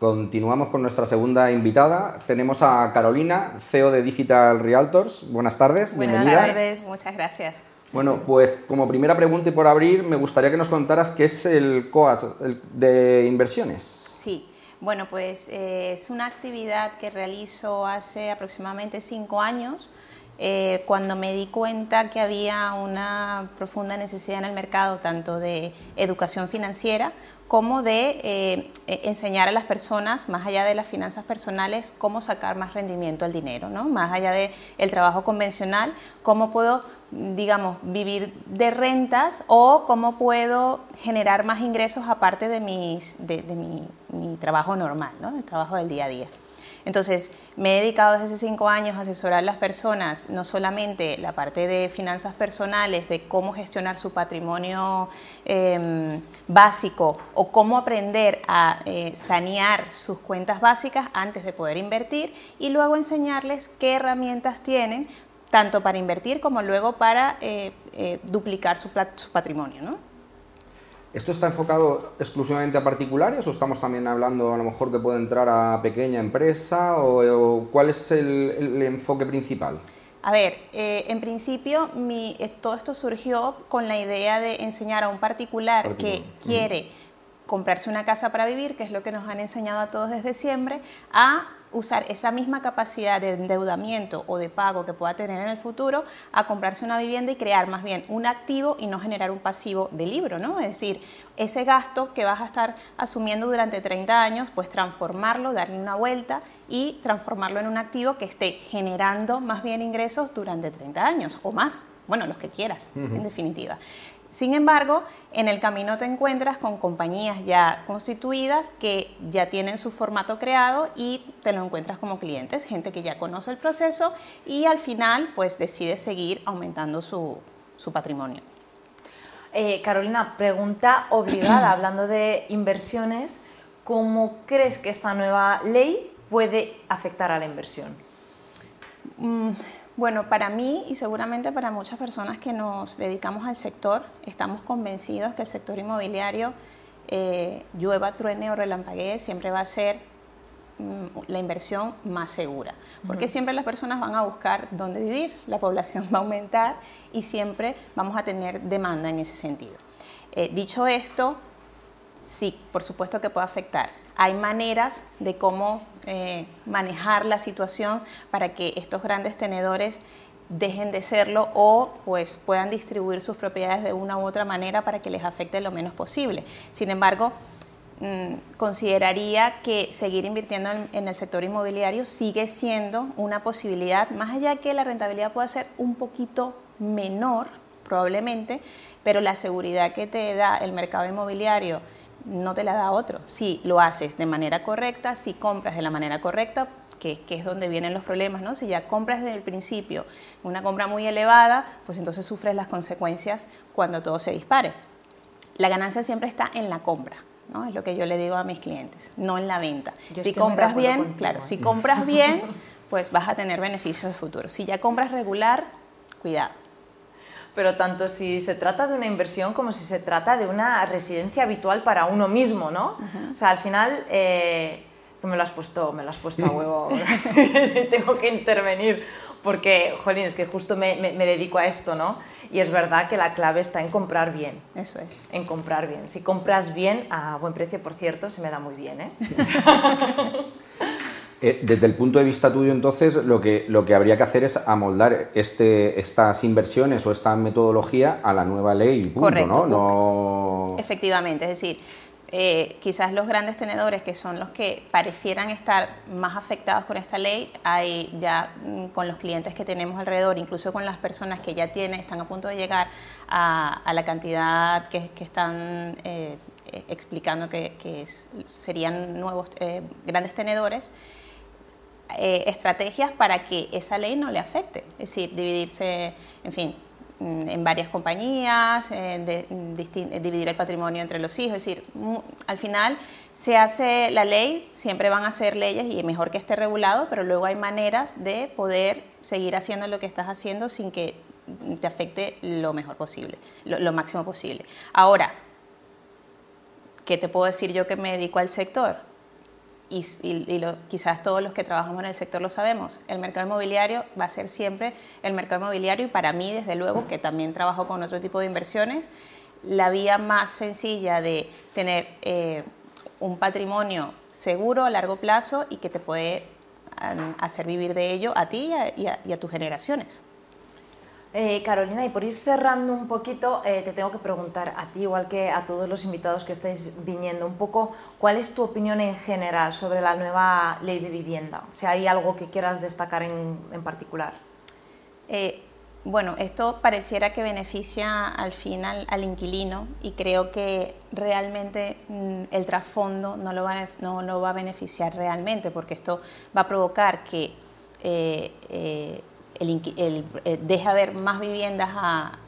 Continuamos con nuestra segunda invitada. Tenemos a Carolina, CEO de Digital Realtors. Buenas tardes, Buenas tardes, muchas gracias. Bueno, pues como primera pregunta y por abrir, me gustaría que nos contaras qué es el COAT de inversiones. Sí, bueno, pues eh, es una actividad que realizo hace aproximadamente cinco años. Eh, cuando me di cuenta que había una profunda necesidad en el mercado, tanto de educación financiera como de eh, enseñar a las personas, más allá de las finanzas personales, cómo sacar más rendimiento al dinero, ¿no? más allá del el trabajo convencional, cómo puedo, digamos, vivir de rentas o cómo puedo generar más ingresos aparte de, mis, de, mi, mi, trabajo normal, ¿no? el trabajo del día a día. Entonces, me he dedicado desde hace cinco años a asesorar a las personas, no solamente la parte de finanzas personales, de cómo gestionar su patrimonio em, básico o cómo aprender a eh, sanear sus cuentas básicas antes de poder invertir y luego enseñarles qué herramientas tienen tanto para invertir como luego para eh, eh, duplicar su, su patrimonio. ¿no? ¿Esto está enfocado exclusivamente a particulares o estamos también hablando a lo mejor que puede entrar a pequeña empresa o, cuál es el, enfoque principal? A ver, eh, en principio mi, eh, todo esto surgió con la idea de enseñar a un particular, que quiere comprarse una casa para vivir, que es lo que nos han enseñado a todos desde siempre, a usar esa misma capacidad de endeudamiento o de pago que pueda tener en el futuro a comprarse una vivienda y crear más bien un activo y no generar un pasivo de libro, ¿no? Es decir, ese gasto que vas a estar asumiendo durante 30 años, pues transformarlo, darle una vuelta y transformarlo en un activo que esté generando más bien ingresos durante 30 años o más, bueno, los que quieras, en definitiva. Sin embargo, en el camino te encuentras con compañías ya constituidas que ya tienen su formato creado y te lo encuentras como clientes, gente que ya conoce el proceso y al final pues decide seguir aumentando su, patrimonio. Eh, Carolina, pregunta obligada, hablando de inversiones, ¿cómo crees que esta nueva ley puede afectar a la inversión? Mm, bueno, para mí y seguramente para muchas personas que nos dedicamos al sector, estamos convencidos que el sector inmobiliario, eh, llueva, truene o relampaguee, siempre va a ser mm, la inversión más segura, porque siempre las personas van a buscar dónde vivir, la población va a aumentar y siempre vamos a tener demanda en ese sentido. Eh, dicho esto, sí, por supuesto que puede afectar hay maneras de cómo eh, manejar la situación para que estos grandes tenedores dejen de serlo o pues puedan distribuir sus propiedades de una u otra manera para que les afecte lo menos posible. Sin embargo, mm, consideraría que seguir invirtiendo en, el sector inmobiliario sigue siendo una posibilidad, más allá que la rentabilidad pueda ser un poquito menor probablemente, pero la seguridad que te da el mercado inmobiliario no te la da otro. Si lo haces de manera correcta, si compras de la manera correcta, que, es donde vienen los problemas, ¿no? Si ya compras desde el principio una compra muy elevada, pues entonces sufres las consecuencias cuando todo se dispare. La ganancia siempre está en la compra, ¿no? Es lo que yo le digo a mis clientes, no en la venta. si compras bien, claro, si compras bien, pues vas a tener beneficios de futuro. Si ya compras regular, cuidado pero tanto si se trata de una inversión como si se trata de una residencia habitual para uno mismo, ¿no? O sea, al final, eh, me lo has puesto, me lo has puesto a huevo, tengo que intervenir, porque, jolín, es que justo me, me, dedico a esto, ¿no? Y es verdad que la clave está en comprar bien. Eso es. En comprar bien. Si compras bien, a buen precio, por cierto, se me da muy bien, ¿eh? Eh, desde el punto de vista tuyo, entonces, lo que, lo que habría que hacer es amoldar este, estas inversiones o esta metodología a la nueva ley, punto, Correcto, ¿no? Efectivamente, es decir, eh, quizás los grandes tenedores, que son los que parecieran estar más afectados con esta ley, hay ya mm, con los clientes que tenemos alrededor, incluso con las personas que ya tienen, están a punto de llegar a, la cantidad que, están eh, explicando que, serían nuevos grandes tenedores, eh, estrategias para que esa ley no le afecte. Es decir, dividirse, en fin, mm, en varias compañías, eh, dividir el patrimonio entre los hijos. Es decir, al final se hace la ley, siempre van a ser leyes y mejor que esté regulado, pero luego hay maneras de poder seguir haciendo lo que estás haciendo sin que te afecte lo mejor posible, lo máximo posible. Ahora, ¿qué te puedo decir yo que me dedico al sector? Y, quizás todos los que trabajamos en el sector lo sabemos, el mercado inmobiliario va a ser siempre el mercado inmobiliario y para mí, desde luego, que también trabajo con otro tipo de inversiones, la vía más sencilla de tener eh, un patrimonio seguro a largo plazo y que te puede hacer vivir de ello a ti y a, tus generaciones. Eh, Carolina, y por ir cerrando un poquito, eh, te tengo que preguntar a ti, igual que a todos los invitados que estáis viniendo, un poco cuál es tu opinión en general sobre la nueva ley de vivienda. Si hay algo que quieras destacar en, en particular. Eh, bueno, esto pareciera que beneficia al final al inquilino y creo que realmente mm, el trasfondo no lo, va, a beneficiar realmente porque esto va a provocar que el, eh, deja haber más viviendas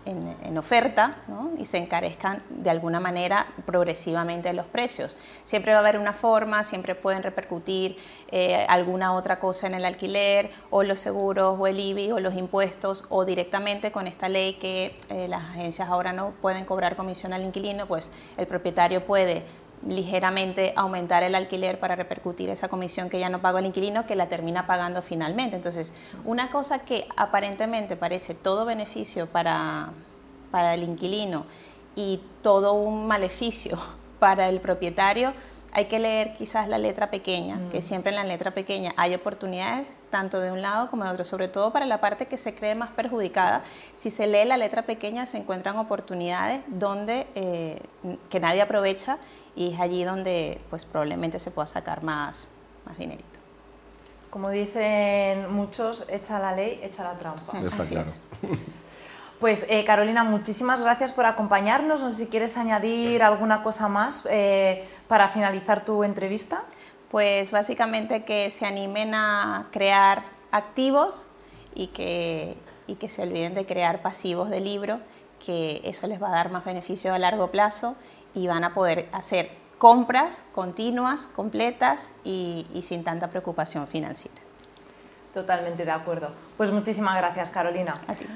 en, oferta y se encarezcan de alguna manera progresivamente los precios. Siempre va a haber una forma, siempre pueden repercutir eh, alguna otra cosa en el alquiler o los seguros o el IBI o los impuestos o directamente con esta ley que eh, las agencias ahora no pueden cobrar comisión al inquilino, pues el propietario puede ligeramente aumentar el alquiler para repercutir esa comisión que ya no pagó el inquilino, que la termina pagando finalmente. Entonces, una cosa que aparentemente parece todo beneficio para, para el inquilino y todo un maleficio para el propietario, hay que leer quizás la letra pequeña, que mm. siempre en la letra pequeña hay oportunidades, tanto de un lado como de otro, sobre todo para la parte que se cree más perjudicada. Si se lee la letra pequeña se encuentran oportunidades donde eh, que nadie aprovecha y es allí donde pues probablemente se pueda sacar más, más dinerito. Como dicen muchos, echa la ley, echa la trampa. Así es. Pues eh, Carolina, muchísimas gracias por acompañarnos. No sé si quieres añadir alguna cosa más eh, para finalizar tu entrevista. Pues básicamente que se animen a crear activos y que, y que se olviden de crear pasivos de libro, que eso les va a dar más beneficio a largo plazo y van a poder hacer compras continuas, completas y, y sin tanta preocupación financiera. Totalmente de acuerdo. Pues muchísimas gracias, Carolina. A ti.